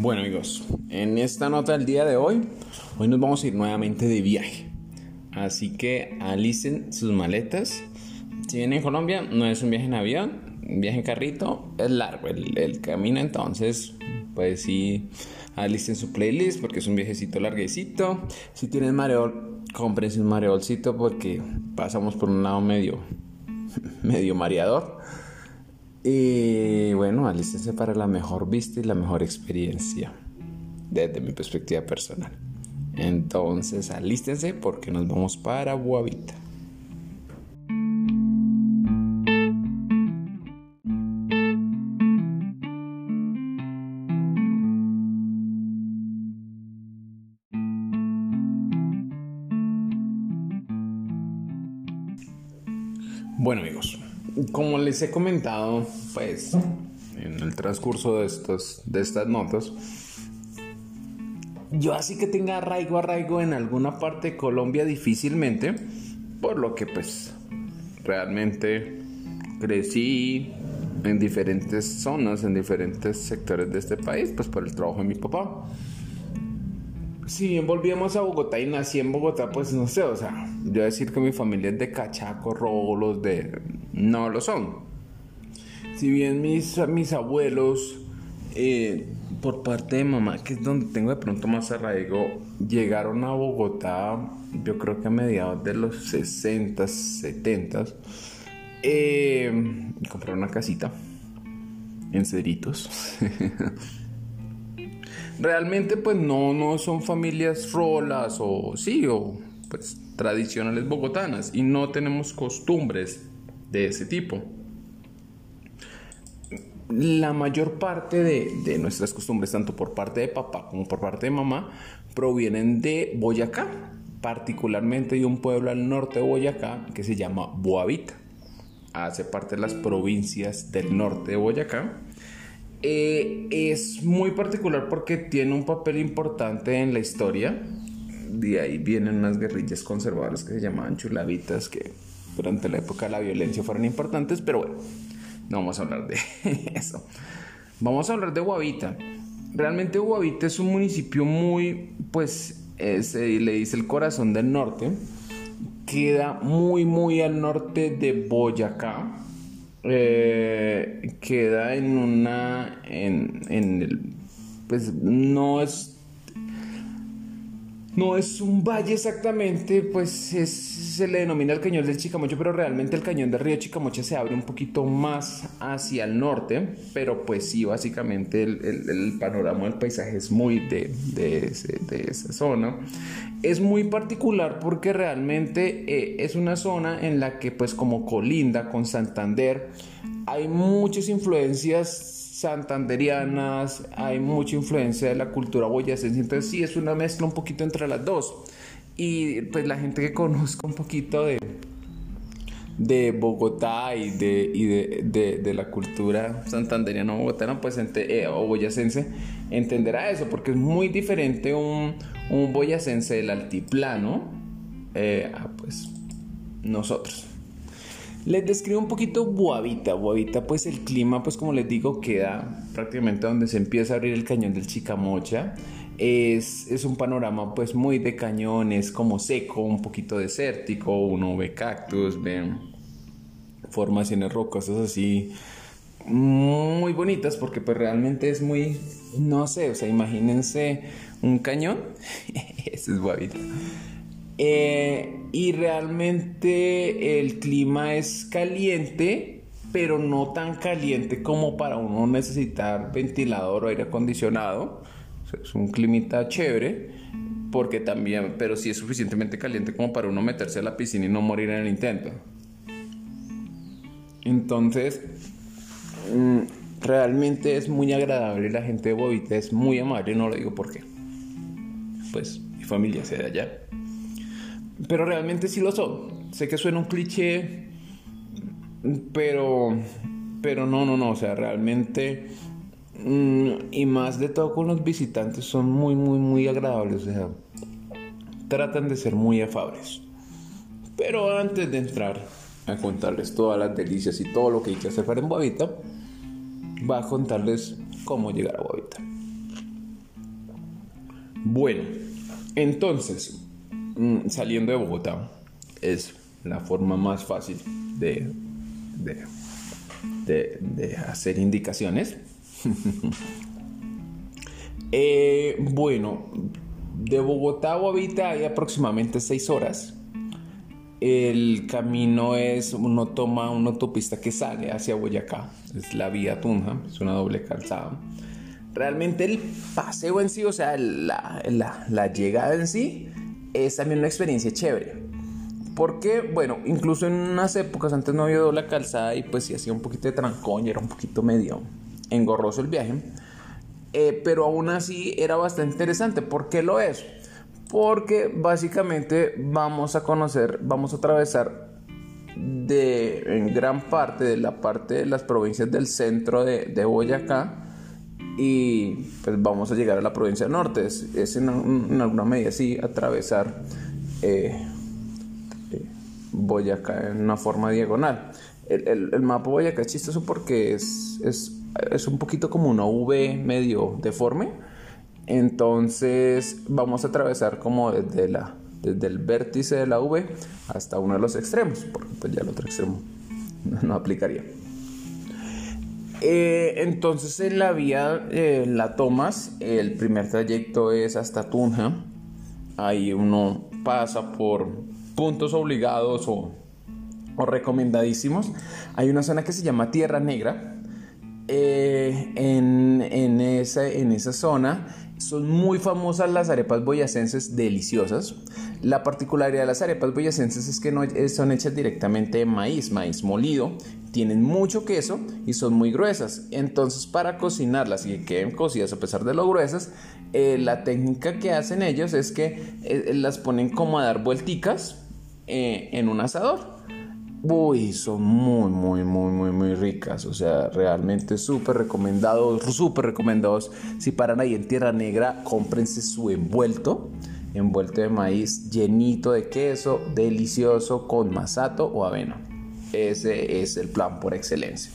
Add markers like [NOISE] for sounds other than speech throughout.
Bueno amigos, en esta nota del día de hoy, hoy nos vamos a ir nuevamente de viaje. Así que alisten sus maletas. Si vienen en Colombia, no es un viaje en avión, un viaje en carrito, es largo el, camino, entonces pues sí, alisten su playlist porque es un viajecito larguecito. Si tienen mareol, cómprense un mareolcito porque pasamos por un lado medio, [LAUGHS] medio mareador. Y bueno, alístense para la mejor vista y la mejor experiencia desde mi perspectiva personal. Entonces, alístense porque nos vamos para Boavita. Como les he comentado, pues en el transcurso de, estos, de estas notas, yo así que tenga arraigo, arraigo en alguna parte de Colombia difícilmente, por lo que pues realmente crecí en diferentes zonas, en diferentes sectores de este país, pues por el trabajo de mi papá. Si bien volvíamos a Bogotá y nací en Bogotá, pues no sé, o sea, yo decir que mi familia es de Cachaco, Rolos, de... No lo son. Si bien mis, mis abuelos, eh, por parte de mamá, que es donde tengo de pronto más arraigo, llegaron a Bogotá, yo creo que a mediados de los 60, 70, eh, compraron una casita en Ceritos. [LAUGHS] realmente pues no, no son familias rolas o sí, o pues tradicionales bogotanas y no tenemos costumbres de ese tipo. La mayor parte de, de nuestras costumbres, tanto por parte de papá como por parte de mamá, provienen de Boyacá, particularmente de un pueblo al norte de Boyacá que se llama Boavita. Hace parte de las provincias del norte de Boyacá eh, es muy particular porque tiene un papel importante en la historia. De ahí vienen unas guerrillas conservadoras que se llamaban chulavitas, que durante la época de la violencia fueron importantes, pero bueno, no vamos a hablar de [LAUGHS] eso. Vamos a hablar de Guavita. Realmente Guavita es un municipio muy, pues, se le dice el corazón del norte. Queda muy, muy al norte de Boyacá eh, queda en una, en, en el, pues no es no es un valle exactamente, pues se le denomina el cañón del Chicamocha, pero realmente el cañón del río Chicamocha se abre un poquito más hacia el norte, pero pues sí, básicamente el, panorama del paisaje es muy de, de, esa zona. Es muy particular porque realmente eh, es una zona en la que pues como colinda con Santander hay muchas influencias santanderianas, hay mucha influencia de la cultura boyacense, entonces sí es una mezcla un poquito entre las dos. Y pues la gente que conozca un poquito de, de Bogotá y de, de, la cultura santanderiana bogotana pues, eh, o boyacense entenderá eso, porque es muy diferente un, un boyacense del altiplano eh, a pues nosotros. Les describo un poquito Boavita. Boavita, pues el clima, pues como les digo, queda prácticamente donde se empieza a abrir el cañón del Chicamocha. Es, es, un panorama pues muy de cañones, como seco, un poquito desértico, uno ve cactus, ve formaciones rocosas así muy bonitas porque pues realmente es muy, no sé, o sea, imagínense un cañón, [LAUGHS] eso es Boavita. Eh, y realmente el clima es caliente, pero no tan caliente como para uno necesitar ventilador o aire acondicionado. es un clima chévere, porque también, pero sí es suficientemente caliente como para uno meterse a la piscina y no morir en el intento. Entonces, mm, realmente es muy agradable. La gente de Bobita es muy amable, no lo digo porque, pues, mi familia sea de allá. Pero realmente sí lo son. Sé que suena un cliché, pero, pero no, no, no. O sea, realmente, mm, y más de todo con los visitantes, son muy, muy, muy agradables. O sea, tratan de ser muy afables. Pero antes de entrar a contarles todas las delicias y todo lo que hay que hacer para en Boavita, va a contarles cómo llegar a Boavita. Bueno, entonces, saliendo de Bogotá es la forma más fácil de, de, de, hacer indicaciones. [LAUGHS] Eh, bueno, de Bogotá a Guavita hay aproximadamente 6 horas. El camino es, uno toma una autopista que sale hacia Boyacá, es la vía Tunja, es una doble calzada. Realmente el paseo en sí, o sea, la, la llegada en sí, es también una experiencia chévere. Porque, bueno, incluso en unas épocas antes no había doble calzada y pues sí hacía un poquito de trancón y era un poquito medio engorroso el viaje. Eh, pero aún así era bastante interesante. ¿Por qué lo es? porque básicamente vamos a conocer, vamos a atravesar de en gran parte de la parte de las provincias del centro de, de Boyacá y pues vamos a llegar a la provincia norte. Es, en, alguna medida así atravesar eh, eh, Boyacá en una forma diagonal. El, el, el, mapa Boyacá es chistoso porque es, es, es un poquito como una V medio deforme entonces vamos a atravesar como desde, la, desde el vértice de la V hasta uno de los extremos, porque pues ya el otro extremo [LAUGHS] no, aplicaría. Eh, entonces en la vía eh, la tomas, el primer trayecto es hasta Tunja, ahí uno pasa por puntos obligados o, recomendadísimos. Hay una zona que se llama Tierra Negra. Eh, en, en, esa, en esa zona son muy famosas las arepas boyacenses deliciosas. La particularidad de las arepas boyacenses es que no son hechas directamente de maíz, maíz molido. Tienen mucho queso y son muy gruesas. Entonces para cocinarlas y que queden cocidas a pesar de lo gruesas, eh, la técnica que hacen ellos es que eh, las ponen como a dar vuelticas eh, en un asador. Uy, son muy, muy, muy, muy, muy ricas. O sea, realmente súper recomendados, súper recomendados. Si paran ahí en Tierra Negra, cómprense su envuelto. Envuelto de maíz llenito de queso, delicioso, con masato o avena. Ese es el plan por excelencia.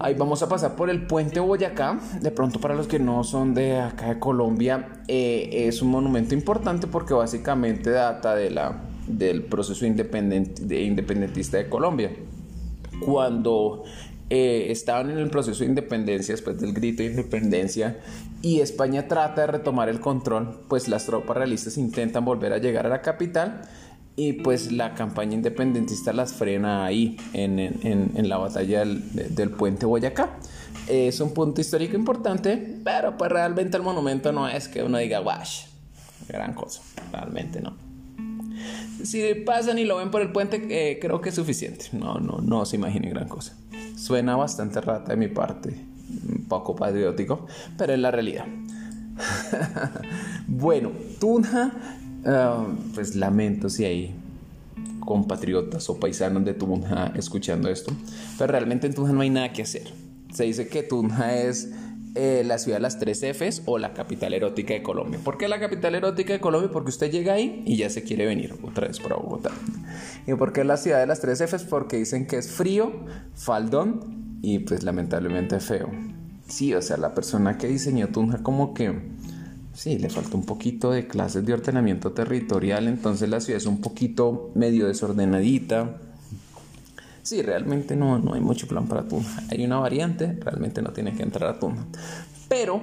Ahí vamos a pasar por el puente Boyacá. De pronto para los que no son de acá de Colombia, eh, es un monumento importante porque básicamente data de la del proceso de independentista de Colombia. Cuando eh, estaban en el proceso de independencia, después del grito de independencia, y España trata de retomar el control, pues las tropas realistas intentan volver a llegar a la capital y pues la campaña independentista las frena ahí en, en, la batalla del, del, puente Boyacá. Es un punto histórico importante, pero pues realmente el monumento no es que uno diga, wash, gran cosa, realmente no si pasan y lo ven por el puente, eh, creo que es suficiente. No, no, no se imaginen gran cosa. Suena bastante rata de mi parte, un poco patriótico, pero es la realidad. [LAUGHS] bueno, Tunja, ah, pues lamento si hay compatriotas o paisanos de Tunja escuchando esto, pero realmente en Tunja no hay nada que hacer. Se dice que Tunja es eh, la ciudad de las tres Fs o la capital erótica de Colombia. ¿Por qué la capital erótica de Colombia? Porque usted llega ahí y ya se quiere venir otra vez para Bogotá. ¿Y por qué la ciudad de las tres Fs? Porque dicen que es frío, faldón y pues lamentablemente feo. Sí, o sea, la persona que diseñó Tunja como que sí, le falta un poquito de clases de ordenamiento territorial, entonces la ciudad es un poquito medio desordenadita Sí, realmente no, no hay mucho plan para Tunja. Hay una variante, realmente no tiene que entrar a Tunja. Pero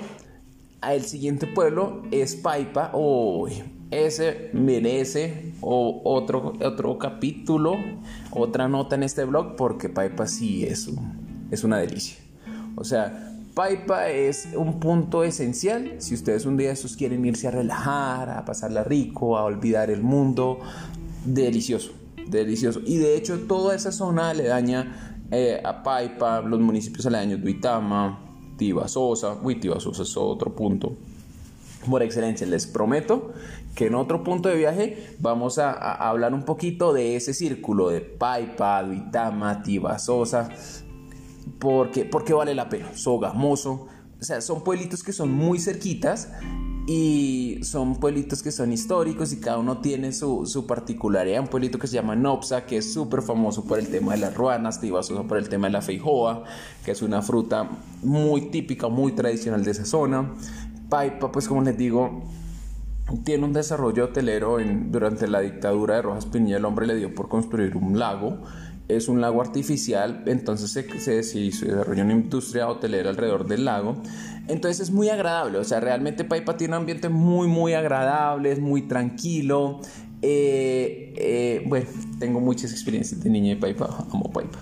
el siguiente pueblo es Paipa. o ese merece otro, otro capítulo, otra nota en este blog, porque Paipa sí es, es una delicia. O sea, Paipa es un punto esencial si ustedes un día estos quieren irse a relajar, a pasarla rico, a olvidar el mundo. Delicioso delicioso. Y de hecho toda esa zona aledaña eh, a Paipa, los municipios aledaños de Uitama, Tibasosa, uy, Tibasosa es otro punto. Por excelencia, les prometo que en otro punto de viaje vamos a, hablar un poquito de ese círculo de Paipa, Duitama, Tibasosa, porque, porque vale la pena. Sogamoso, o sea, son pueblitos que son muy cerquitas y son pueblitos que son históricos y cada uno tiene su, su particularidad. Un pueblito que se llama Nopsa, que es súper famoso por el tema de las ruanas, Tibasosa por el tema de la feijoa, que es una fruta muy típica, muy tradicional de esa zona. Paipa, pues como les digo, tiene un desarrollo hotelero en, durante la dictadura de Rojas Pinilla. El hombre le dio por construir un lago. Es un lago artificial, entonces se, se, desarrolló una industria hotelera alrededor del lago. Entonces es muy agradable, o sea, realmente Paipa tiene un ambiente muy, muy agradable, es muy tranquilo. Eh, eh, bueno, tengo muchas experiencias de niña de Paipa, amo Paipa.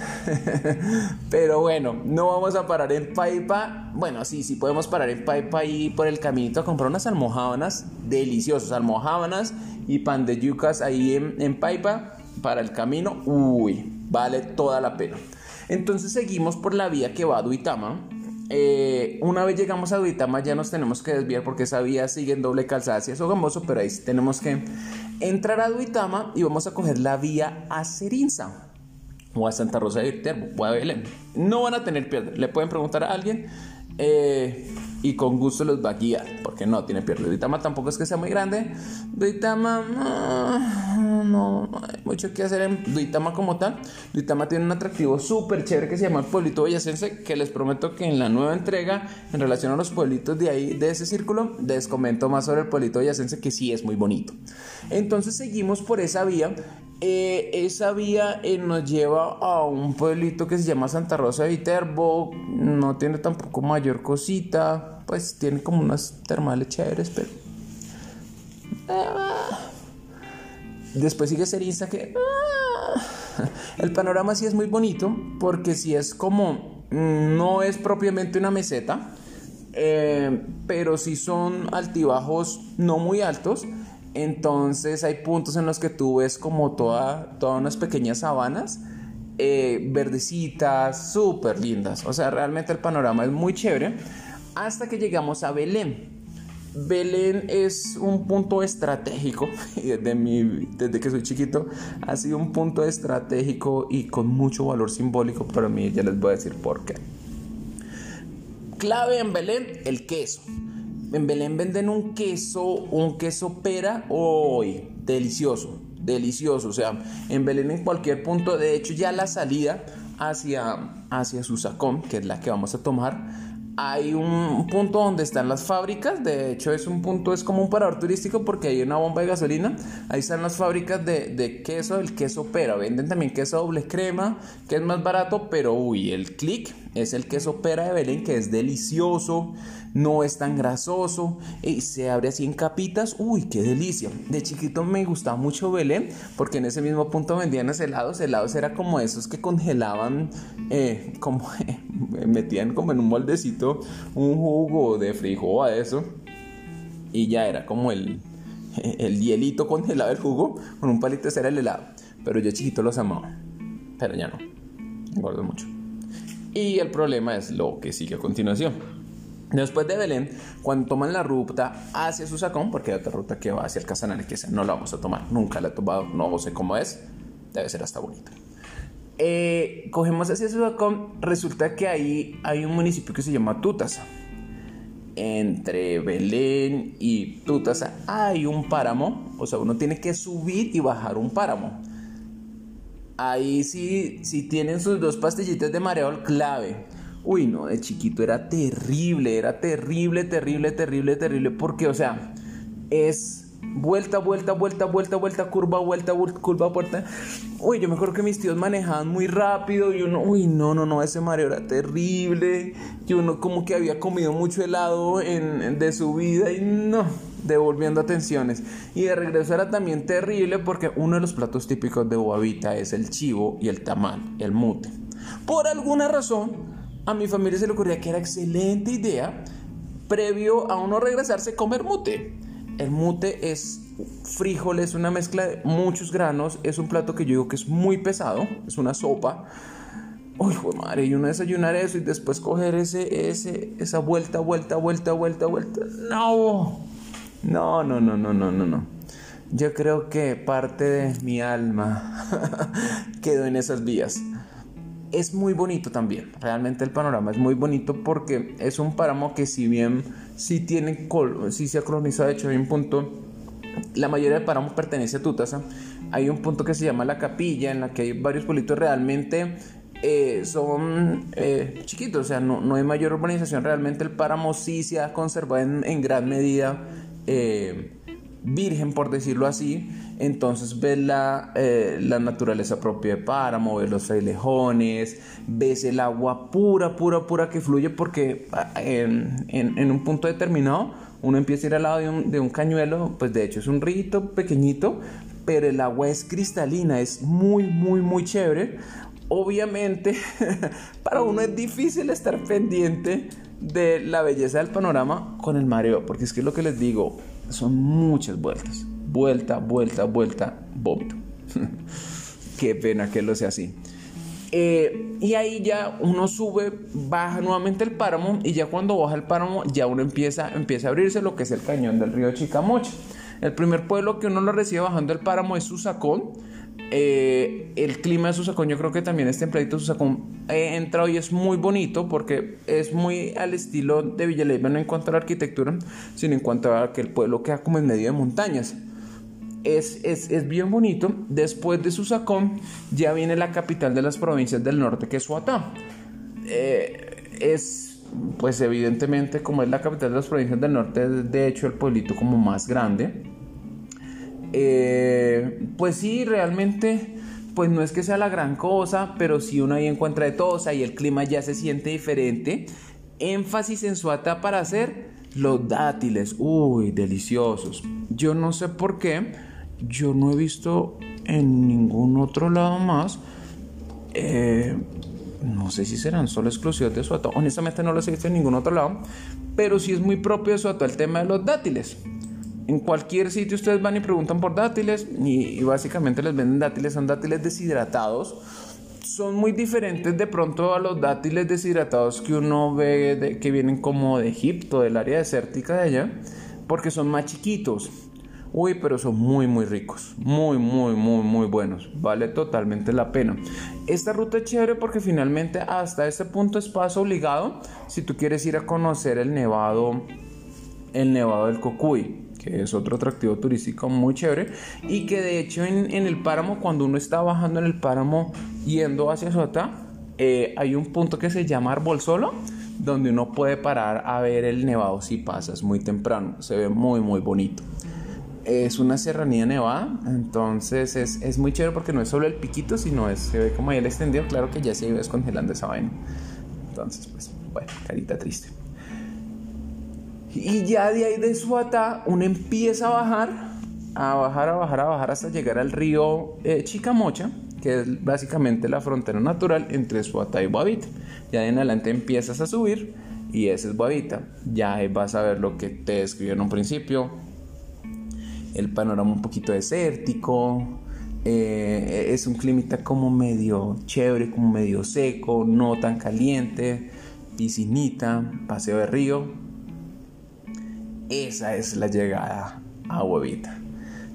[LAUGHS] Pero bueno, no vamos a parar en Paipa. Bueno, sí, sí podemos parar en Paipa y por el caminito a comprar unas almohábanas deliciosas, almohábanas y pan de yucas ahí en, Paipa para el camino. Uy, vale toda la pena. Entonces seguimos por la vía que va a Duitama. Eh, una vez llegamos a Duitama ya nos tenemos que desviar porque esa vía sigue en doble calzada hacia Sogamoso, pero ahí tenemos que entrar a Duitama y vamos a coger la vía a Serinza o a Santa Rosa de Viterbo o a Belén. No van a tener pierde. Le pueden preguntar a alguien eh, y con gusto los va a guiar, porque no tiene pierde. Duitama tampoco es que sea muy grande. Duitama, no, no, hay mucho que hacer en Duitama como tal. Duitama tiene un atractivo súper chévere que se llama el pueblito boyacense, que les prometo que en la nueva entrega, en relación a los pueblitos de ahí, de ese círculo, les comento más sobre el pueblito boyacense, que sí es muy bonito. Entonces seguimos por esa vía eh, esa vía eh, nos lleva a un pueblito que se llama Santa Rosa de Viterbo. No tiene tampoco mayor cosita. Pues tiene como unas termales chéveres, pero. Ah. Después sigue Serinza que. Ah. El panorama sí es muy bonito porque si es como. Mm, no es propiamente una meseta. Eh, pero sí son altibajos no muy altos entonces hay puntos en los que tú ves como toda, todas unas pequeñas sabanas eh, verdecitas, súper lindas. O sea, realmente el panorama es muy chévere. Hasta que llegamos a Belén. Belén es un punto estratégico, [LAUGHS] desde, mi, desde que soy chiquito ha sido un punto estratégico y con mucho valor simbólico para mí, ya les voy a decir por qué. Clave en Belén, el queso en Belén venden un queso, un queso pera, hoy, delicioso, delicioso. O sea, en Belén en cualquier punto, de hecho ya la salida hacia, hacia Susacón, que es la que vamos a tomar, hay un punto donde están las fábricas, de hecho es un punto, es como un parador turístico porque hay una bomba de gasolina, ahí están las fábricas de, de queso, el queso pera, venden también queso doble crema, que es más barato, pero uy, el click es el queso pera de Belén, que es delicioso, no es tan grasoso y se abre así en capitas. Uy, qué delicia. De chiquito me gustaba mucho Belén porque en ese mismo punto vendían los helados. Helados era como esos que congelaban, eh, como [LAUGHS] metían como en un moldecito un jugo de frijol a eso y ya era como el, [LAUGHS] el hielito congelado el jugo con un palito ese era el helado. Pero yo chiquito los amaba, pero ya no, engordo mucho. Y el problema es lo que sigue a continuación. Después de Belén, cuando toman la ruta hacia Susacón, porque hay otra ruta que va hacia el Casanare, que no la vamos a tomar, nunca la he tomado, no sé cómo es, debe ser hasta bonita. Eh, cogemos hacia Susacón, resulta que ahí hay un municipio que se llama Tutasa. Entre Belén y Tutasa hay un páramo, o sea, uno tiene que subir y bajar un páramo ahí sí, si tienen sus dos pastillitas de mareol clave. Uy, no, de chiquito era terrible, era terrible, terrible, terrible, terrible, porque, o sea, es vuelta, vuelta, vuelta, vuelta, vuelta, curva, vuelta, curva, vuelta. Uy, yo me acuerdo que mis tíos manejaban muy rápido y uno, uy, no, no, no, ese mareo era terrible. Y uno como que había comido mucho helado en, de su vida y no, devolviendo atenciones. Y de regreso era también terrible porque uno de los platos típicos de Boavita es el chivo y el tamal, el mute. Por alguna razón, a mi familia se le ocurría que era excelente idea, previo a uno regresarse, comer mute. El mute es frijoles, una mezcla de muchos granos, es un plato que yo digo que es muy pesado, es una sopa. Uy, madre, y uno desayunar eso y después coger ese, ese, esa vuelta, vuelta, vuelta, vuelta, vuelta. No, no, no, no, no, no, no, no. Yo creo que parte de mi alma [LAUGHS] quedó en esas vías. Es muy bonito también, realmente el panorama es muy bonito porque es un páramo que si bien sí tiene, sí se ha colonizado, de hecho hay un punto, la mayoría del páramo pertenece a Tutasa, hay un punto que se llama la capilla en la que hay varios pueblitos realmente eh, son eh, chiquitos, o sea, no, no, hay mayor urbanización. Realmente el páramo sí se ha conservado en, en gran medida eh, virgen, por decirlo así. Entonces ves la, la, naturaleza propia de páramo, ves los frailejones, ves el agua pura, pura, pura que fluye porque ah, en, en, en un punto determinado uno empieza a ir al lado de un, de un, cañuelo, pues de hecho es un rito pequeñito, pero el agua es cristalina, es muy, muy, muy chévere. Obviamente, [LAUGHS] para uno es difícil estar pendiente de la belleza del panorama con el mareo, porque es que lo que les digo, son muchas vueltas. Vuelta, vuelta, vuelta, vómito. [LAUGHS] Qué pena que lo sea así. Eh, y ahí ya uno sube, baja nuevamente el páramo y ya cuando baja el páramo ya uno empieza, empieza a abrirse lo que es el cañón del río Chicamocha. El primer pueblo que uno lo recibe bajando el páramo es Susacón eh, el clima de Susacón yo creo que también es templadito. Susacón he entrado y es muy bonito porque es muy al estilo de Villaleiva, no en cuanto a la arquitectura, sino en cuanto a que el pueblo queda como en medio de montañas. Es, es, bien bonito. Después de Susacón ya viene la capital de las provincias del norte, que es Suatá. Eh, es, pues evidentemente, como es la capital de las provincias del norte, de hecho el pueblito como más grande eh, pues sí, realmente, pues no es que sea la gran cosa, pero si uno ahí encuentra de todo, y el clima ya se siente diferente. Énfasis en su ata para hacer los dátiles, uy, deliciosos. Yo no sé por qué, yo no he visto en ningún otro lado más. Eh, no sé si serán solo exclusivos de Suato. Honestamente no los he visto en ningún otro lado. Pero sí es muy propio de Suato el tema de los dátiles. En cualquier sitio ustedes van y preguntan por dátiles y, básicamente les venden dátiles, son dátiles deshidratados. Son muy diferentes de pronto a los dátiles deshidratados que uno ve que vienen como de Egipto, del área desértica de allá, porque son más chiquitos. Uy, pero son muy, muy ricos. Muy, muy, muy, muy buenos. Vale totalmente la pena. Esta ruta es chévere porque finalmente hasta este punto es paso obligado si tú quieres ir a conocer el nevado, el nevado del Cocuy que es otro atractivo turístico muy chévere y que de hecho en, el páramo, cuando uno está bajando en el páramo yendo hacia Sota, eh, hay un punto que se llama Árbol Solo, donde uno puede parar a ver el nevado si pasas muy temprano, se ve muy muy bonito. Es una serranía nevada, entonces es, es muy chévere porque no es solo el piquito, sino es, se ve como ahí el extendido, claro que ya se iba descongelando esa vaina. Entonces, pues, bueno, carita triste. Y ya de ahí de Suata uno empieza a bajar, a bajar, a bajar, a bajar hasta llegar al río eh, Chicamocha, que es básicamente la frontera natural entre Suata y Boavita. Ya de en adelante empiezas a subir y ese es Boavita. Ya vas a ver lo que te describí en un principio, el panorama un poquito desértico, eh, es un clima como medio chévere, como medio seco, no tan caliente, piscinita, paseo de río esa es la llegada a Huevita.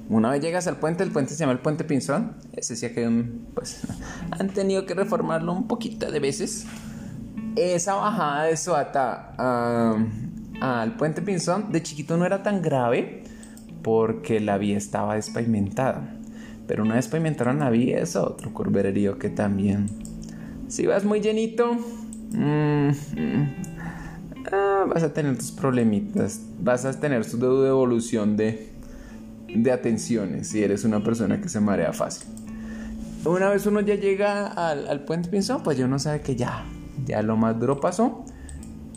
Una vez llegas al puente, el puente se llama el puente Pinzón. Ese sí que pues, han tenido que reformarlo un poquito de veces. Esa bajada de Suata al puente Pinzón de chiquito no era tan grave porque la vía estaba despavimentada. Pero una vez pavimentaron la vía es otro curverío que también. Si vas muy llenito, mm, mm, Ah, vas a tener tus problemitas, vas a tener tu devolución de, de atenciones si eres una persona que se marea fácil. Una vez uno ya llega al, al puente Pinzón, pues ya uno sabe que ya, ya lo más duro pasó.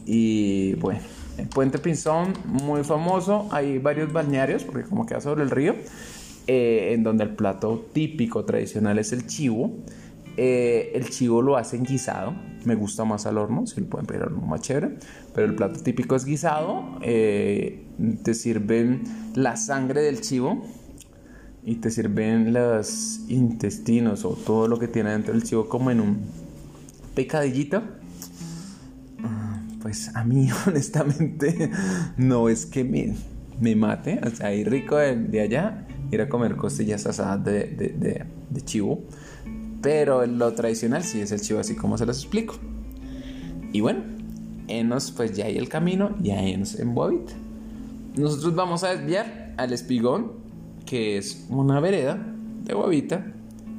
Y bueno, el puente Pinzón, muy famoso, hay varios balnearios, porque como queda sobre el río, eh, en donde el plato típico tradicional es el chivo. Eh, el chivo lo hacen guisado, me gusta más al horno, si lo pueden pedir al horno más chévere, pero el plato típico es guisado, eh, te sirven la sangre del chivo y te sirven los intestinos o todo lo que tiene dentro del chivo como en un pecadillito. Ah, pues a mí [LAUGHS] honestamente no es que me, mate, o sea, rico de, allá, ir a comer costillas asadas de, de, de chivo pero lo tradicional sí es el chivo así como se los explico. Y bueno, enos pues ya hay el camino, ya enos en Boavita. Nosotros vamos a desviar al espigón, que es una vereda de Boavita,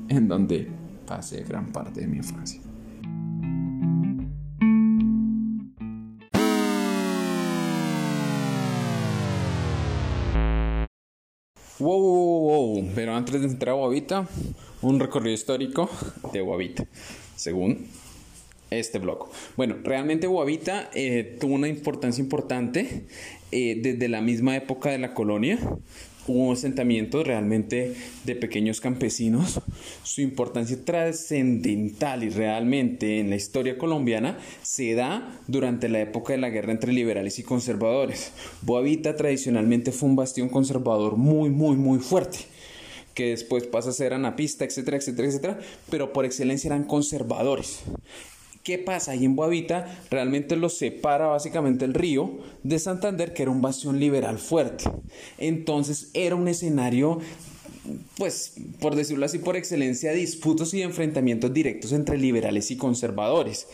en donde pasé gran parte de mi infancia. Wow, wow, wow, pero antes de entrar a Boavita, un recorrido histórico de Guavita, según este blog. Bueno, realmente Guavita eh, tuvo una importancia importante eh, desde la misma época de la colonia. Hubo asentamientos realmente de pequeños campesinos. Su importancia trascendental y realmente en la historia colombiana se da durante la época de la guerra entre liberales y conservadores. Boavita tradicionalmente fue un bastión conservador muy, muy, muy fuerte que después pasa a ser anapista, etcétera, etcétera, etcétera, pero por excelencia eran conservadores. ¿Qué pasa? Ahí en Boavita realmente lo separa básicamente el río de Santander, que era un bastión liberal fuerte. Entonces era un escenario pues, por decirlo así, por excelencia, disputos y enfrentamientos directos entre liberales y conservadores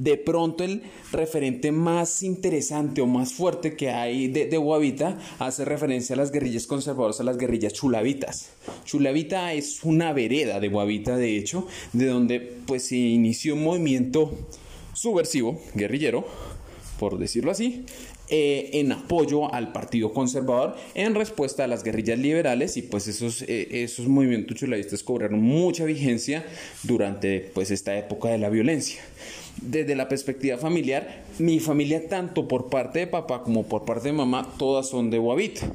de pronto el referente más interesante o más fuerte que hay de, de hace referencia a las guerrillas conservadoras, a las guerrillas chulavitas. Chulavita es una vereda de Guavita, de hecho, de donde pues se inició un movimiento subversivo, guerrillero, por decirlo así, eh, en apoyo al Partido Conservador en respuesta a las guerrillas liberales y pues esos, eh, esos movimientos chulavistas cobraron mucha vigencia durante pues esta época de la violencia desde la perspectiva familiar, mi familia, tanto por parte de papá como por parte de mamá, todas son de Guavita.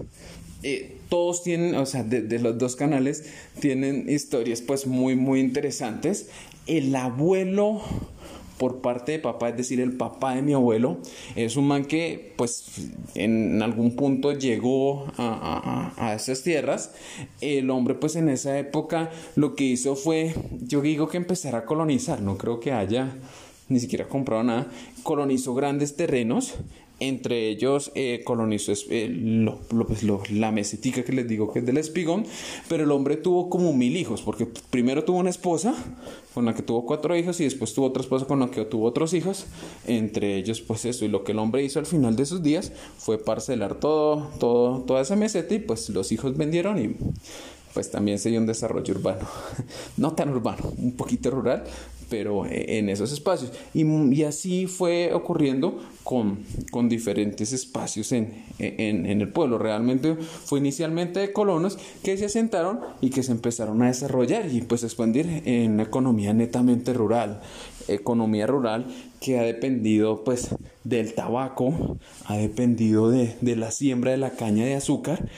Eh, todos tienen, o sea, de, los dos canales, tienen historias pues muy, muy interesantes. El abuelo por parte de papá, es decir, el papá de mi abuelo, es un man que pues en algún punto llegó a, a, esas tierras. El hombre pues en esa época lo que hizo fue, yo digo que empezar a colonizar, no creo que haya ni siquiera comprado nada, colonizó grandes terrenos, entre ellos eh, colonizó eh, pues, la mesetica que les digo que es del espigón, pero el hombre tuvo como mil hijos, porque primero tuvo una esposa con la que tuvo cuatro hijos y después tuvo otra esposa con la que tuvo otros hijos, entre ellos pues eso, y lo que el hombre hizo al final de sus días fue parcelar todo, todo, toda esa meseta y pues los hijos vendieron y pues también se dio un desarrollo urbano, [LAUGHS] no tan urbano, un poquito rural, pero eh, en esos espacios. Y, así fue ocurriendo con, con diferentes espacios en, en, en, el pueblo. Realmente fue inicialmente de colonos que se asentaron y que se empezaron a desarrollar y pues expandir en una economía netamente rural. Economía rural que ha dependido pues del tabaco, ha dependido de, de la siembra de la caña de azúcar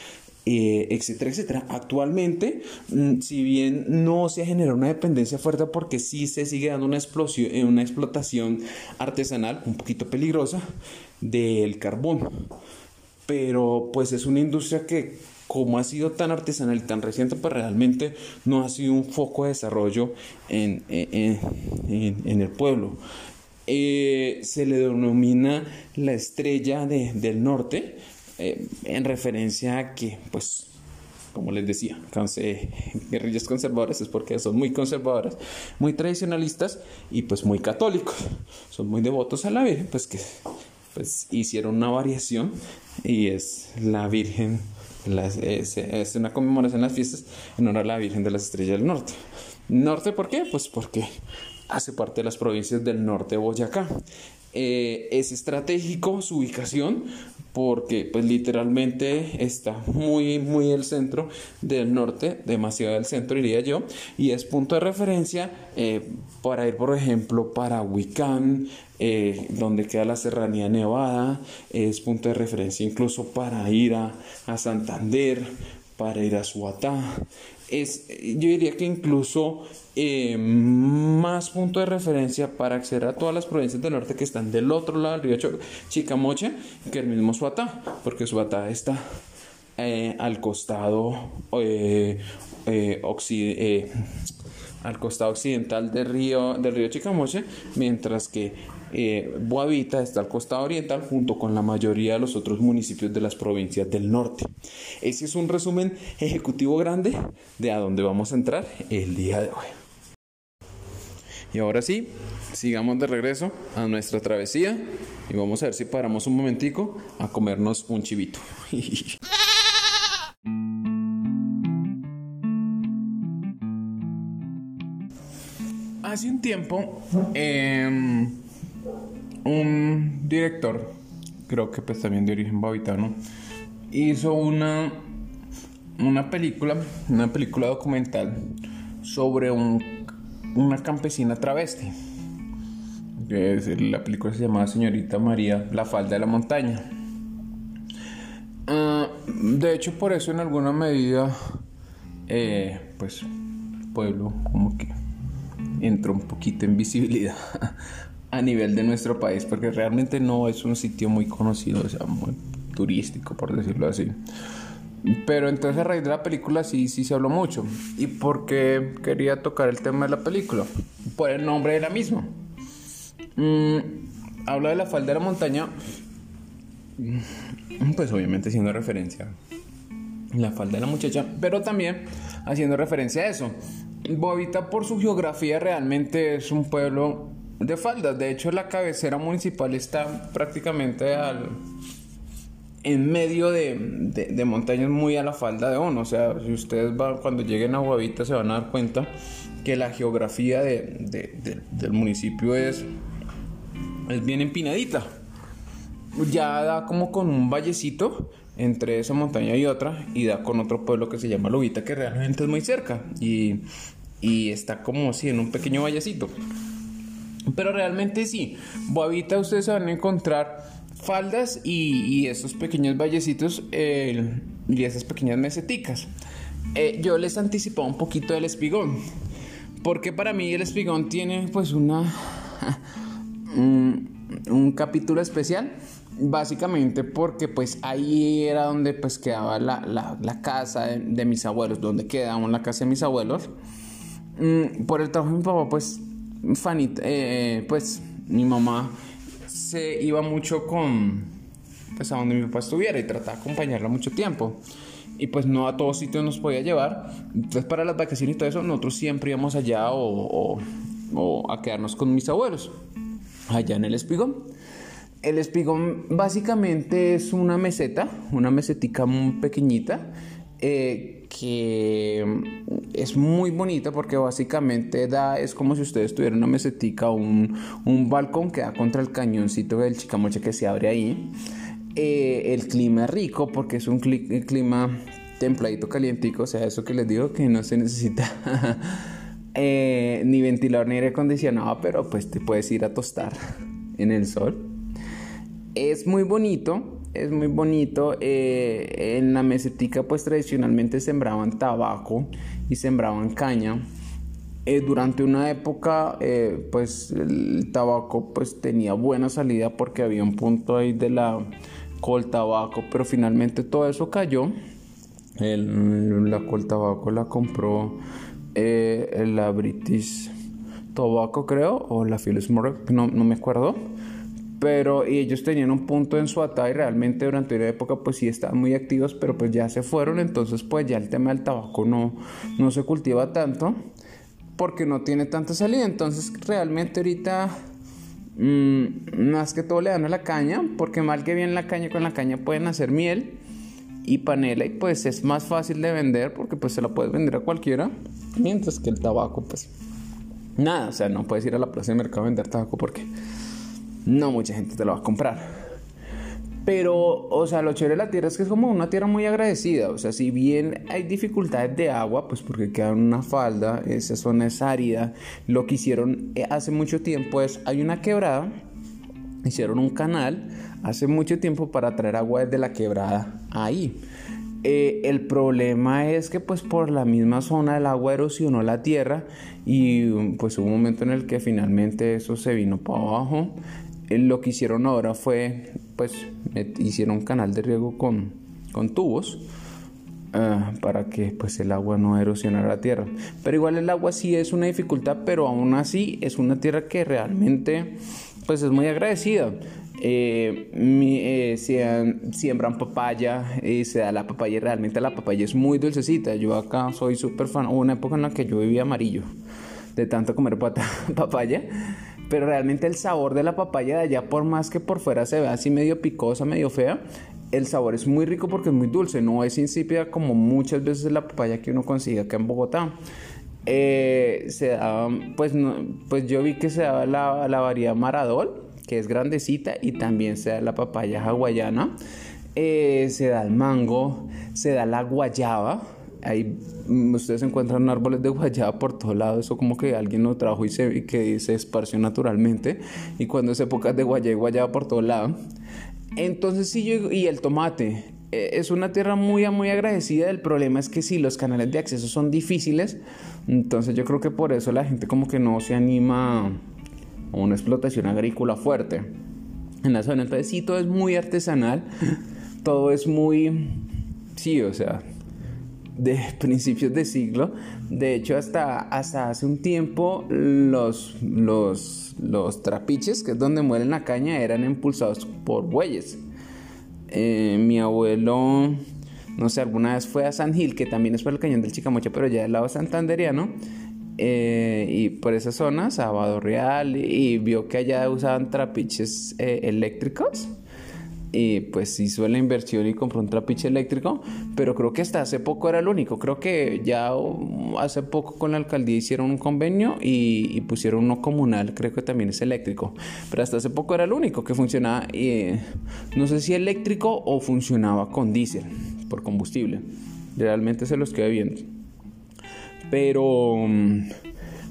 eh, etcétera, etcétera. Actualmente, mm, si bien no se ha generado una dependencia fuerte porque sí se sigue dando una, explosión, eh, una explotación artesanal un poquito peligrosa del carbón, pero pues es una industria que como ha sido tan artesanal y tan reciente, pues realmente no ha sido un foco de desarrollo en, el pueblo. Eh, se le denomina la estrella del norte, eh, en referencia a que, pues, como les decía, guerrillas conservadoras es porque son muy conservadoras, muy tradicionalistas y pues muy católicos. Son muy devotos a la Virgen, pues que pues hicieron una variación y es la Virgen, es, es, una conmemoración en las fiestas en honor a la Virgen de las Estrellas del Norte. ¿Norte por qué? Pues porque hace parte de las provincias del norte de Boyacá. Eh, es estratégico su ubicación porque pues literalmente está muy muy el centro del norte, demasiado del centro diría yo, y es punto de referencia eh, para ir por ejemplo para Huicán, eh, donde queda la serranía nevada, es punto de referencia incluso para ir a, a Santander, para ir a Suatá, es, yo diría que incluso eh, más punto de referencia para acceder a todas las provincias del norte que están del otro lado del río Chicamoche que el mismo Suatá, porque Suatá está eh, al costado eh, al costado occidental del río, del río Chicamoche, mientras que eh, Boavita está al costado oriental junto con la mayoría de los otros municipios de las provincias del norte. Ese es un resumen ejecutivo grande de a dónde vamos a entrar el día de hoy. Y ahora sí, sigamos de regreso a nuestra travesía y vamos a ver si paramos un momentico a comernos un chivito. [LAUGHS] Hace un tiempo, eh, un director, creo que pues también de origen bavitano, hizo una una película, una película documental sobre un, una campesina travesti. La película se llama Señorita María, La falda de la montaña. Ah, de hecho, por eso en alguna medida, eh, pues, pueblo como que entró un poquito en visibilidad [LAUGHS] a nivel de nuestro país, porque realmente no es un sitio muy conocido, o sea, muy turístico, por decirlo así. Pero entonces a raíz de la película sí, sí se habló mucho. ¿Y por qué quería tocar el tema de la película? Por el nombre de la misma. Mm, habla de la falda de la montaña, mm, pues obviamente haciendo referencia a la falda de la muchacha, pero también haciendo referencia a eso. Bobita por su geografía realmente es un pueblo de faldas. De hecho, la cabecera municipal está prácticamente al, en medio de, montañas muy a la falda de Ono. O sea, si ustedes van, cuando lleguen a Guavita se van a dar cuenta que la geografía del municipio es, es bien empinadita. Ya da como con un vallecito entre esa montaña y otra y da con otro pueblo que se llama Lubita que realmente es muy cerca y, y está como si en un pequeño vallecito. Pero realmente sí, Boavita ustedes se van a encontrar faldas y, esos pequeños vallecitos y esas pequeñas meseticas. Eh, yo les anticipaba un poquito del espigón, porque para mí el espigón tiene pues una [LAUGHS] un, capítulo especial, básicamente porque pues ahí era donde pues quedaba la, casa de, mis abuelos, donde quedamos la casa de mis abuelos. Mm, por el trabajo de mi papá pues fanita, eh, pues mi mamá se iba mucho con, pues a donde mi papá estuviera y trataba de acompañarla mucho tiempo. Y pues no a todos sitios nos podía llevar. Entonces para las vacaciones y todo eso, nosotros siempre íbamos allá o, o, a quedarnos con mis abuelos, allá en el espigón. El espigón básicamente es una meseta, una mesetica muy pequeñita. Eh, que es muy bonita porque básicamente da, es como si ustedes tuvieran una mesetica un, un, balcón que da contra el cañoncito del Chicamocha que se abre ahí. Eh, el clima es rico porque es un clima templadito, calientico, o sea, eso que les digo que no se necesita [LAUGHS] eh, ni ventilador ni aire acondicionado, pero pues te puedes ir a tostar en el sol. Es muy bonito es muy bonito. Eh, en la mesetica pues tradicionalmente sembraban tabaco y sembraban caña. Eh, durante una época eh, pues el tabaco pues tenía buena salida porque había un punto ahí de la col tabaco, pero finalmente todo eso cayó. la col tabaco la compró la British Tobacco creo o la Phyllis Morgan, no, no me acuerdo pero y ellos tenían un punto en su y realmente durante una época pues sí estaban muy activos pero pues ya se fueron entonces pues ya el tema del tabaco no, no se cultiva tanto porque no tiene tanta salida entonces realmente ahorita mm, más que todo le dan a la caña porque mal que bien la caña con la caña pueden hacer miel y panela y pues es más fácil de vender porque pues se la puedes vender a cualquiera mientras que el tabaco pues nada o sea no puedes ir a la plaza de mercado a vender tabaco porque no mucha gente te lo va a comprar. Pero, o sea, lo chévere de la tierra es que es como una tierra muy agradecida. O sea, si bien hay dificultades de agua, pues porque queda una falda, esa zona es árida. Lo que hicieron eh, hace mucho tiempo es, hay una quebrada, hicieron un canal hace mucho tiempo para traer agua desde la quebrada ahí. Eh, el problema es que pues por la misma zona el agua erosionó la tierra y pues hubo un momento en el que finalmente eso se vino para abajo lo que hicieron ahora fue, pues, hicieron un canal de riego con, con tubos ah, para que pues el agua no erosionara la tierra. Pero igual el agua sí es una dificultad, pero aún así es una tierra que realmente pues es muy agradecida. Eh, eh siembran papaya y se da la papaya realmente la papaya es muy dulcecita. Yo acá soy súper fan. Hubo una época en la que yo vivía amarillo de tanto comer [LAUGHS] papaya pero realmente el sabor de la papaya de allá, por más que por fuera se vea así medio picosa, medio fea, el sabor es muy rico porque es muy dulce, no es insípida como muchas veces la papaya que uno consigue acá en Bogotá. Eh, se da, pues, pues yo vi que se daba la, la variedad Maradol, que es grandecita, y también se da la papaya hawaiana. eh, se da el mango, se da la guayaba. Ahí mm, ustedes encuentran árboles de guayaba por todos lados, eso como que alguien lo trajo y se, que se esparció naturalmente. Y cuando es época de guayaba y guayaba por todos lados. Entonces sí, yo, y el tomate. Eh, es una tierra muy, muy agradecida. El problema es que si los canales de acceso son difíciles, entonces yo creo que por eso la gente como que no se anima a una explotación agrícola fuerte en la zona. Entonces sí, todo es muy artesanal, todo es muy, sí, o sea, de [LAUGHS] principios de siglo. De hecho, hasta, hasta hace un tiempo los, los, los trapiches, que es donde mueren la caña, eran impulsados por bueyes. Eh, mi abuelo, no sé, alguna vez fue a San Gil, que también es por el cañón del Chicamocha, pero ya del lado santanderiano. Eh, y por esas zonas, a Real, y vio que allá usaban trapiches eh, eléctricos y pues hizo la inversión y compró un trapiche eléctrico, pero creo que hasta hace poco era el único. Creo que ya hace poco con la alcaldía hicieron un convenio y, pusieron uno comunal, creo que también es eléctrico, pero hasta hace poco era el único que funcionaba, eh, no sé si eléctrico o funcionaba con diésel, por combustible. Realmente se los quedé viendo. Pero...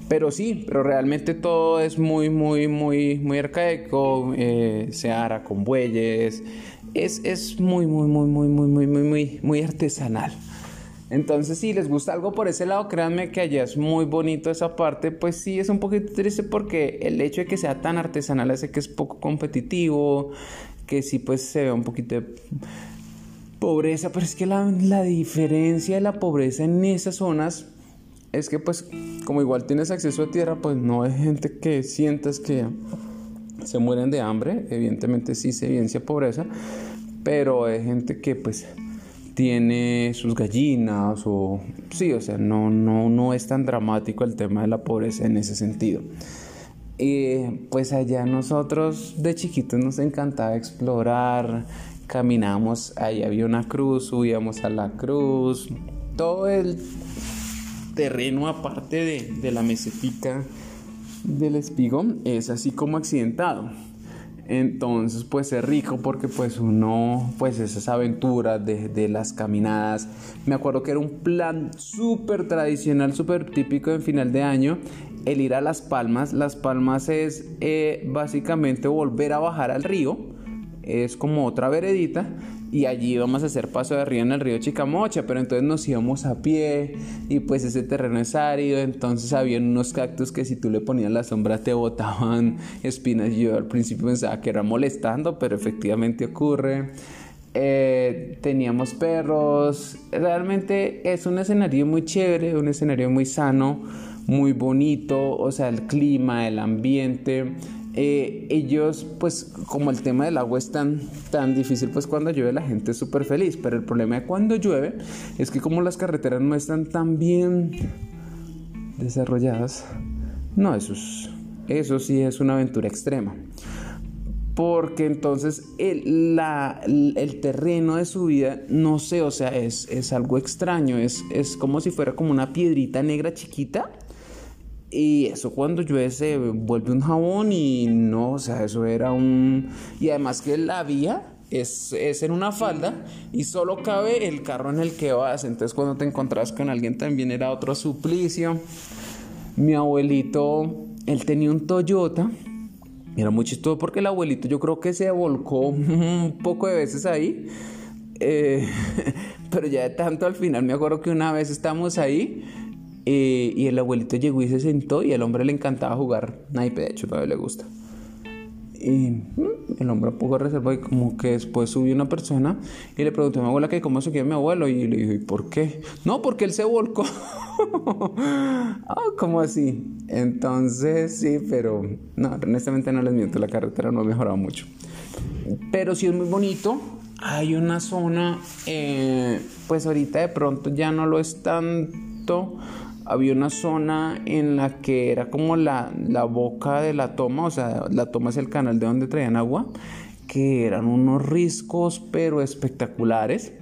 Pero sí, pero realmente todo es muy, muy, muy, muy arcaico. Eh, se hará con bueyes. Es, es muy, muy, muy, muy, muy, muy, muy, muy, muy artesanal. Entonces, si les gusta algo por ese lado, créanme que allá es muy bonito esa parte. Pues sí, es un poquito triste porque el hecho de que sea tan artesanal hace que es poco competitivo, que sí, pues se ve un poquito de pobreza. Pero es que la, la diferencia de la pobreza en esas zonas es que pues como igual tienes acceso a tierra, pues no hay gente que sientas que se mueren de hambre, evidentemente sí se evidencia pobreza, pero hay gente que pues tiene sus gallinas o sí, o sea, no, no, no es tan dramático el tema de la pobreza en ese sentido. Y pues allá nosotros de chiquitos nos encantaba explorar, caminamos, ahí había una cruz, subíamos a la cruz, todo el terreno aparte de, la mesetica del espigón es así como accidentado. Entonces, pues es rico porque pues uno, pues esas aventuras de, de las caminadas. Me acuerdo que era un plan súper tradicional, súper típico en final de año, el ir a Las Palmas. Las Palmas es eh, básicamente volver a bajar al río. Es como otra veredita y allí íbamos a hacer paso de río en el río Chicamocha, pero entonces nos íbamos a pie y pues ese terreno es árido, entonces había unos cactus que si tú le ponías la sombra te botaban [LAUGHS] espinas. Yo al principio pensaba que era molestando, pero efectivamente ocurre. Eh, teníamos perros, realmente es un escenario muy chévere, un escenario muy sano, muy bonito, o sea, el clima, el ambiente. Eh, ellos, pues como el tema del agua es tan, tan difícil, pues cuando llueve la gente es súper feliz, pero el problema de cuando llueve es que como las carreteras no están tan bien desarrolladas, no, eso, eso sí es una aventura extrema. Porque entonces el, la, el terreno de su vida, no sé, o sea, es, es algo extraño, es, es como si fuera como una piedrita negra chiquita y eso cuando llueve se vuelve un jabón y no, o sea, eso era un... Y además que la vía es, es, en una falda y solo cabe el carro en el que vas. Entonces cuando te encontrabas con alguien también era otro suplicio. Mi abuelito, él tenía un Toyota. Era muy chistoso porque el abuelito yo creo que se volcó [LAUGHS] un poco de veces ahí. Eh, [LAUGHS] pero ya de tanto al final me acuerdo que una vez estábamos ahí eh, y el abuelito llegó y se sentó y al hombre le encantaba jugar naipe, de hecho todavía le gusta. Y mm, el hombre poco reservado y como que después subió una persona y le preguntó a mi abuela que cómo se quiere mi abuelo y le dijo, ¿y por qué? No, porque él se volcó. oh, [LAUGHS] ¿Cómo así? Entonces sí, pero no, honestamente no les miento, la carretera no ha mejorado mucho. Pero sí es muy bonito. Hay una zona, eh, pues ahorita de pronto ya no lo es tanto había una zona en la que era como la, boca de la toma, o sea, la toma es el canal de donde traían agua, que eran unos riscos pero espectaculares.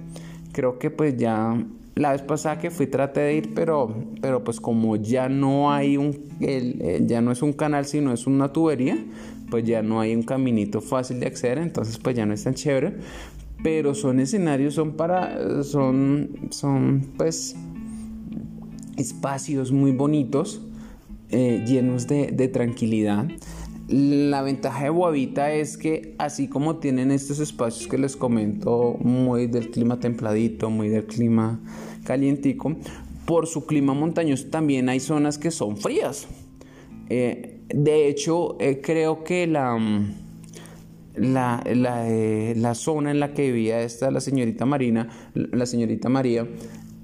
Creo que pues ya la vez pasada que fui traté de ir, pero, pero pues como ya no hay un, ya no es un canal, sino es una tubería, pues ya no hay un caminito fácil de acceder, entonces pues ya no es tan chévere. pero son escenarios, son para, son, son pues espacios muy bonitos, eh, llenos de, de tranquilidad. La ventaja de Boavita es que así como tienen estos espacios que les comento, muy del clima templadito, muy del clima calientico, por su clima montañoso también hay zonas que son frías. Eh, de hecho, eh, creo que la, mm, la, eh, la, zona en la que vivía esta, la señorita Marina, la señorita María,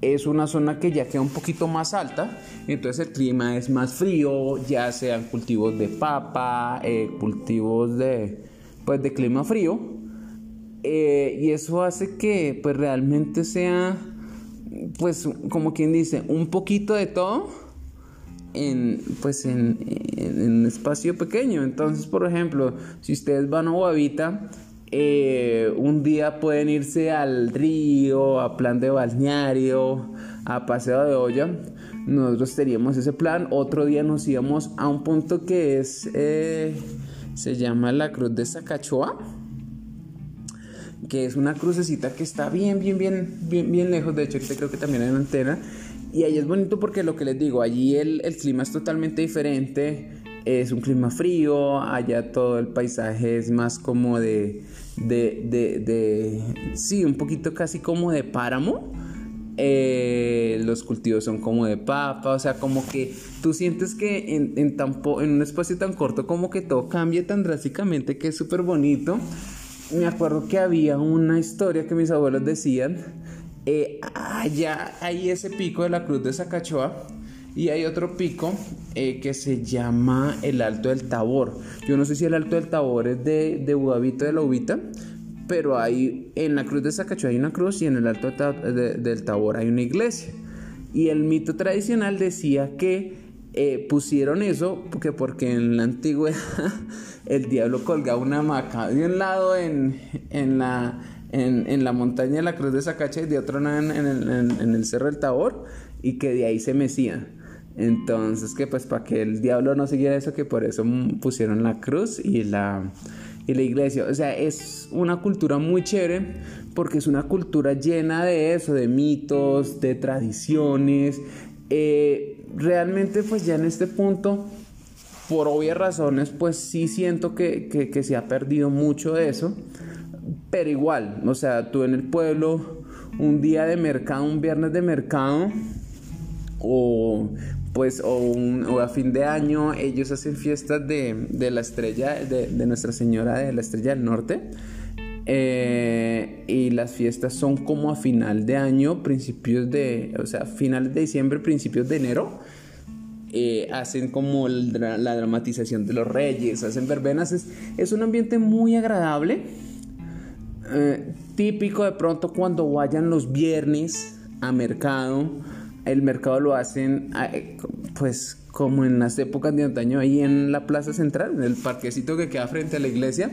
es una zona que ya queda un poquito más alta, entonces el clima es más frío, ya sean cultivos de papa, cultivos de, pues, de clima frío, y eso hace que pues realmente sea pues como quien dice, un poquito de todo en, pues en, un espacio pequeño. Entonces, por ejemplo, si ustedes van a Guavita, eh, un día pueden irse al río, a plan de balneario, a paseo de olla. Nosotros teníamos ese plan. Otro día nos íbamos a un punto que es, eh, se llama la Cruz de Sacachoa que es una crucecita que está bien, bien, bien, bien, bien lejos. De hecho, creo que también hay una antena. Y ahí es bonito porque lo que les digo, allí el, clima es totalmente diferente. Es un clima frío, allá todo el paisaje es más como de, de, de, de sí, un poquito casi como de páramo. Eh, los cultivos son como de papa, o sea, como que tú sientes que en, en, en un espacio tan corto como que todo cambia tan drásticamente que es súper bonito me acuerdo que había una historia que mis abuelos decían, eh, allá hay ese pico de la Cruz de Sacachoa y hay otro pico eh, que se llama el Alto del Tabor. Yo no sé si el Alto del Tabor es de, de Budavito de la Ubita, pero en la Cruz de Sacachoa hay una cruz y en el Alto del Tabor hay una iglesia. Y el mito tradicional decía que eh, pusieron eso porque, porque en la antigüedad [LAUGHS] el diablo colgaba una hamaca de un lado en, en, la, en, la montaña de la Cruz de Sacacha y de otro lado en, el Cerro del Tabor y que de ahí se mecía. Entonces, que pues para que el diablo no siguiera eso, que por eso pusieron la cruz y la, y la iglesia. O sea, es una cultura muy chévere porque es una cultura llena de eso, de mitos, de tradiciones. Eh, realmente pues ya en este punto, por obvias razones, pues sí siento que, se ha perdido mucho de eso. Pero igual, o sea, tú en el pueblo, un día de mercado, un viernes de mercado, o pues o, a fin de año ellos hacen fiestas de, la estrella de, de, Nuestra Señora de la Estrella del Norte eh, y las fiestas son como a final de año, principios de, o sea, finales de diciembre, principios de enero. Eh, hacen como la dramatización de los reyes, hacen verbenas, es, un ambiente muy agradable, eh, típico de pronto cuando vayan los viernes a mercado, el mercado lo hacen pues como en las épocas de antaño ahí en la plaza central, en el parquecito que queda frente a la iglesia,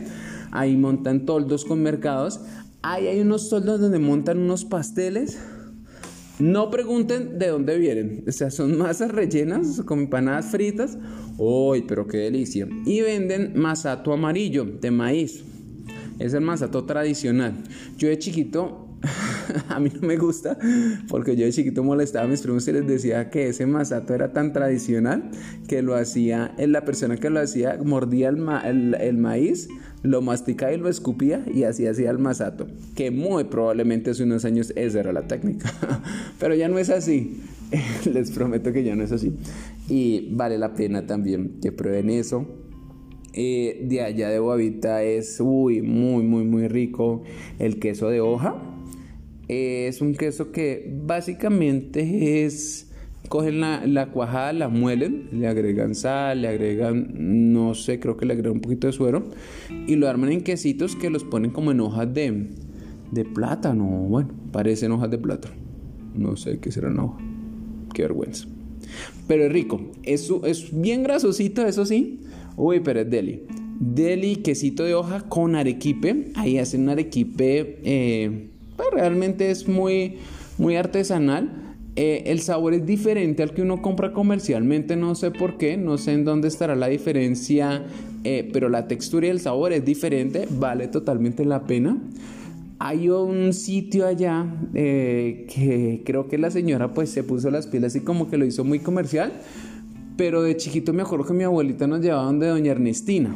ahí montan toldos con mercados, ahí hay unos toldos donde montan unos pasteles. No pregunten de dónde vienen, o sea, son masas rellenas con empanadas fritas. ¡Uy, pero qué delicia! Y venden masato amarillo de maíz. Es el masato tradicional. Yo de chiquito [LAUGHS] a mí no me gusta porque yo de chiquito molestaba a mis primos y les decía que ese masato era tan tradicional que lo hacía, la persona que lo hacía mordía el, el, maíz, lo masticaba y lo escupía y así hacía el masato, que muy probablemente hace unos años esa era la técnica, [LAUGHS] pero ya no es así, [LAUGHS] les prometo que ya no es así y vale la pena también que prueben eso. Eh, de allá de Boavita es uy, muy, muy, muy rico el queso de hoja es un queso que básicamente es cogen la, cuajada, la muelen, le agregan sal, le agregan, no sé, creo que le agregan un poquito de suero y lo arman en quesitos que los ponen como en hojas de, de plátano. Bueno, parecen hojas de plátano. No sé qué será una hoja. Qué vergüenza. Pero es rico. Es, es bien grasosito, eso sí. Uy, pero es deli. Deli, quesito de hoja con arequipe. Ahí hacen un arequipe. Eh, pues, realmente es muy, muy artesanal. Eh, el sabor es diferente al que uno compra comercialmente, no sé por qué, no sé en dónde estará la diferencia, eh, pero la textura y el sabor es diferente, vale totalmente la pena. hay un sitio allá eh, que creo que la señora pues se puso las pilas y como que lo hizo muy comercial, pero de chiquito me acuerdo que mi abuelita nos llevaba donde doña Ernestina.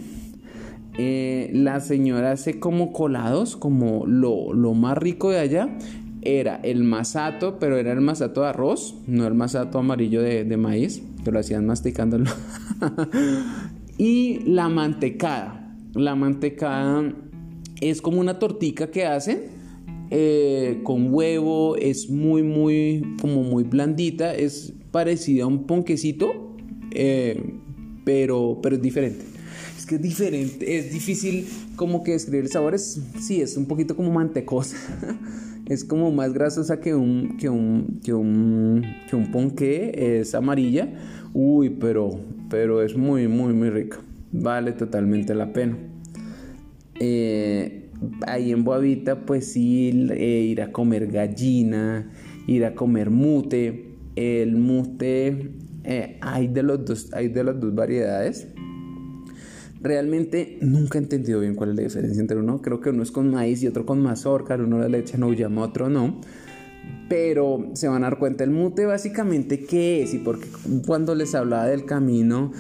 Eh, la señora hace como colados, como lo, lo más rico de allá era el masato, pero era el masato de arroz, no el masato amarillo de, de maíz, que lo hacían masticándolo. [LAUGHS] y la mantecada. La mantecada es como una tortica que hacen eh, con huevo, es muy, muy, como muy blandita, es parecida a un ponquecito, eh, pero, pero es diferente. Es que es diferente, es difícil como que describir el sabor, es, sí, es un poquito como mantecosa. [LAUGHS] es como más grasosa que un, que un, que un, que un ponqué, es amarilla. Uy, pero, pero es muy, muy, muy rica. Vale totalmente la pena. Eh, ahí en Boavita, pues sí, eh, ir a comer gallina, ir a comer mute. El mute, eh, hay, de los dos, hay de las dos variedades. Realmente nunca he entendido bien cuál es la diferencia entre uno. Creo que uno es con maíz y otro con mazorca. Uno le echa llama otro no. Pero se van a dar cuenta el mute básicamente qué es y porque cuando les hablaba del camino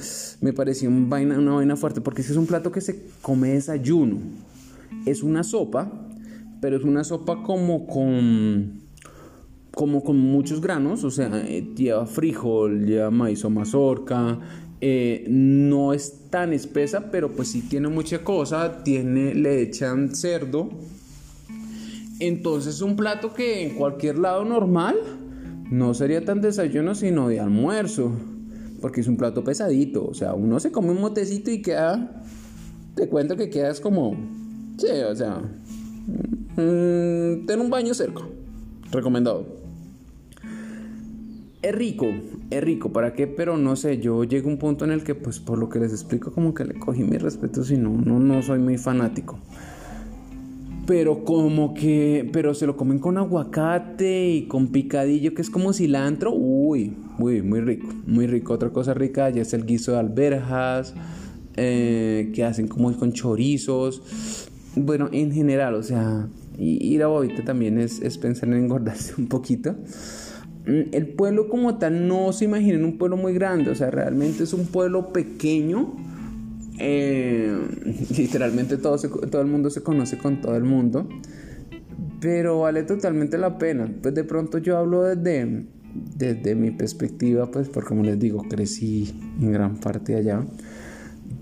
me pareció una vaina fuerte porque es un plato que se come desayuno. Es una sopa, pero es una sopa como con como con muchos granos, o sea, eh, lleva frijol, lleva maíz o mazorca, eh, no es tan espesa, pero pues sí tiene mucha cosa, tiene, le echan cerdo, entonces un plato que en cualquier lado normal no sería tan desayuno sino de almuerzo. Porque es un plato pesadito. O sea, uno se come un motecito y queda... Te cuento que quedas como... Sí, o sea... Mm, ten un baño cerca. Recomendado. Es rico, es rico, ¿para qué? Pero no sé, yo llego a un punto en el que, pues por lo que les explico, como que le cogí mi respeto, si no, no, no soy muy fanático pero como que, pero se lo comen con aguacate y con picadillo que es como cilantro, uy, uy, muy rico, muy rico. Otra cosa rica ya es el guiso de alberjas, eh, que hacen como con chorizos. Bueno, en general, o sea, ir a Bobita también es, es pensar en engordarse un poquito. Mm, el pueblo como tal no se imaginen un pueblo muy grande, o sea, realmente es un pueblo pequeño eh, [LAUGHS] literalmente todo, todo el mundo se conoce con todo el mundo. Pero vale totalmente la pena. Pues de pronto yo hablo desde, desde mi perspectiva, pues porque como les digo, crecí en gran parte allá.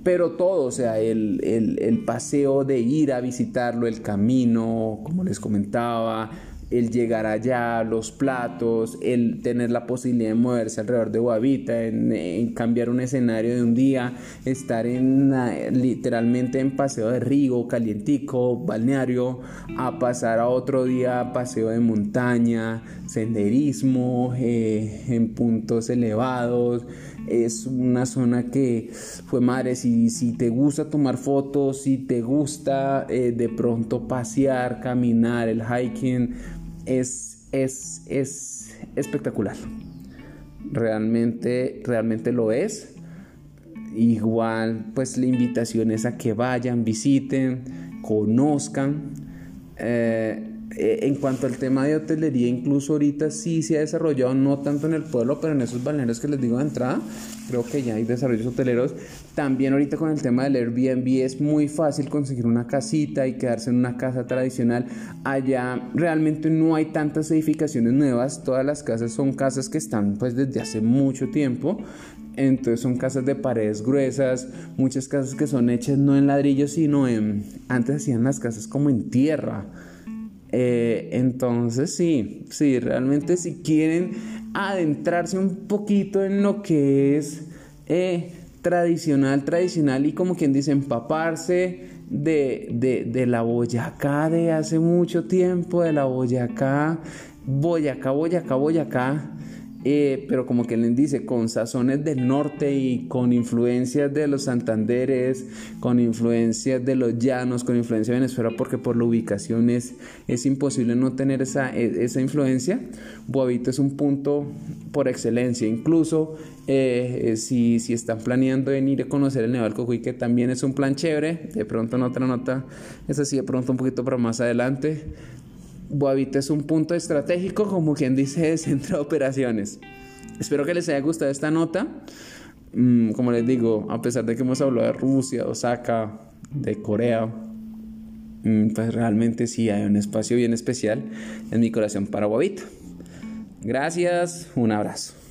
Pero todo, o sea, el, el, el paseo de ir a visitarlo, el camino, como les comentaba, el llegar allá, los platos, el tener la posibilidad de moverse alrededor de Guavita, en, cambiar un escenario de un día, estar en literalmente en paseo de río, calientico, balneario, a pasar a otro día paseo de montaña, senderismo, eh, en puntos elevados. Es una zona que fue madre, si, si te gusta tomar fotos, si te gusta eh, de pronto pasear, caminar, el hiking, es, es, es espectacular. Realmente, realmente lo es. Igual, pues la invitación es a que vayan, visiten, conozcan. Eh, eh, en cuanto al tema de hotelería, incluso ahorita sí se ha desarrollado, no tanto en el pueblo, pero en esos balnearios que les digo de entrada, creo que ya hay desarrollos hoteleros. También ahorita con el tema del Airbnb es muy fácil conseguir una casita y quedarse en una casa tradicional. Allá realmente no hay tantas edificaciones nuevas, todas las casas son casas que están pues desde hace mucho tiempo. Entonces son casas de paredes gruesas, muchas casas que son hechas no en ladrillos, sino en... Antes hacían las casas como en tierra. Eh, entonces sí, sí, realmente si quieren adentrarse un poquito en lo que es eh, tradicional, tradicional y como quien dice empaparse de, de, de, la Boyacá de hace mucho tiempo, de la Boyacá, Boyacá, Boyacá, Boyacá, eh, pero como que les dice, con sazones del norte y con influencias de los Santanderes, con influencias de los llanos, con influencia de Venezuela, porque por la ubicación es, imposible no tener esa, e, esa influencia. Boavito es un punto por excelencia, incluso eh, eh, si, si, están planeando venir a conocer el Nevado del que también es un plan chévere, de pronto en otra nota, es así, de pronto un poquito para más adelante, Boavita es un punto estratégico, como quien dice, de centro de operaciones. Espero que les haya gustado esta nota. Mm, como les digo, a pesar de que hemos hablado de Rusia, Osaka, de Corea, mm, pues realmente sí hay un espacio bien especial en mi corazón para Boavita. Gracias, un abrazo.